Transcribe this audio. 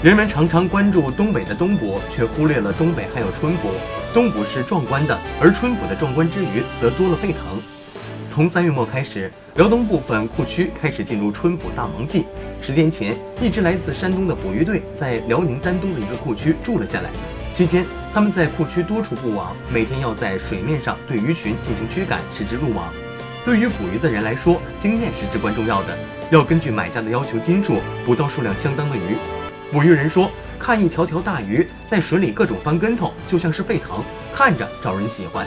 人们常常关注东北的东捕，却忽略了东北还有春捕。东捕是壮观的，而春捕的壮观之余，则多了沸腾。从三月末开始，辽东部分库区开始进入春捕大忙季。十天前，一支来自山东的捕鱼队在辽宁丹东的一个库区住了下来。期间，他们在库区多处布网，每天要在水面上对鱼群进行驱赶，使之入网。对于捕鱼的人来说，经验是至关重要的，要根据买家的要求斤数捕到数量相当的鱼。捕鱼人说：“看一条条大鱼在水里各种翻跟头，就像是沸腾，看着招人喜欢。”